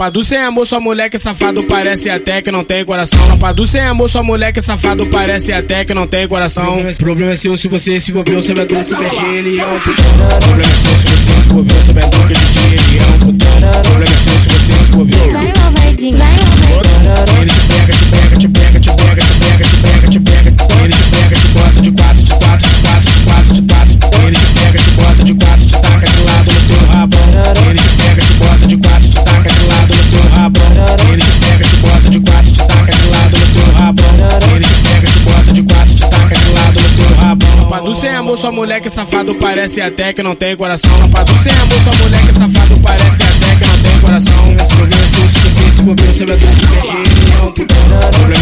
Padu sem amor, sua moleque safado parece até que não tem coração. Padu sem amor, sua moleque safado parece até que não tem coração. Problema é seu se você se envolveu, sabe a dor se mexe, ele é um putão. Problema é seu se você se envolveu, sabe a dor Padu sem amor, sua moleque safado parece até que não tem coração. Padu sem amor, sua moleque safado parece até que não tem coração. Problema é seu se você se envolveu, sabe a dor se ele é um putão.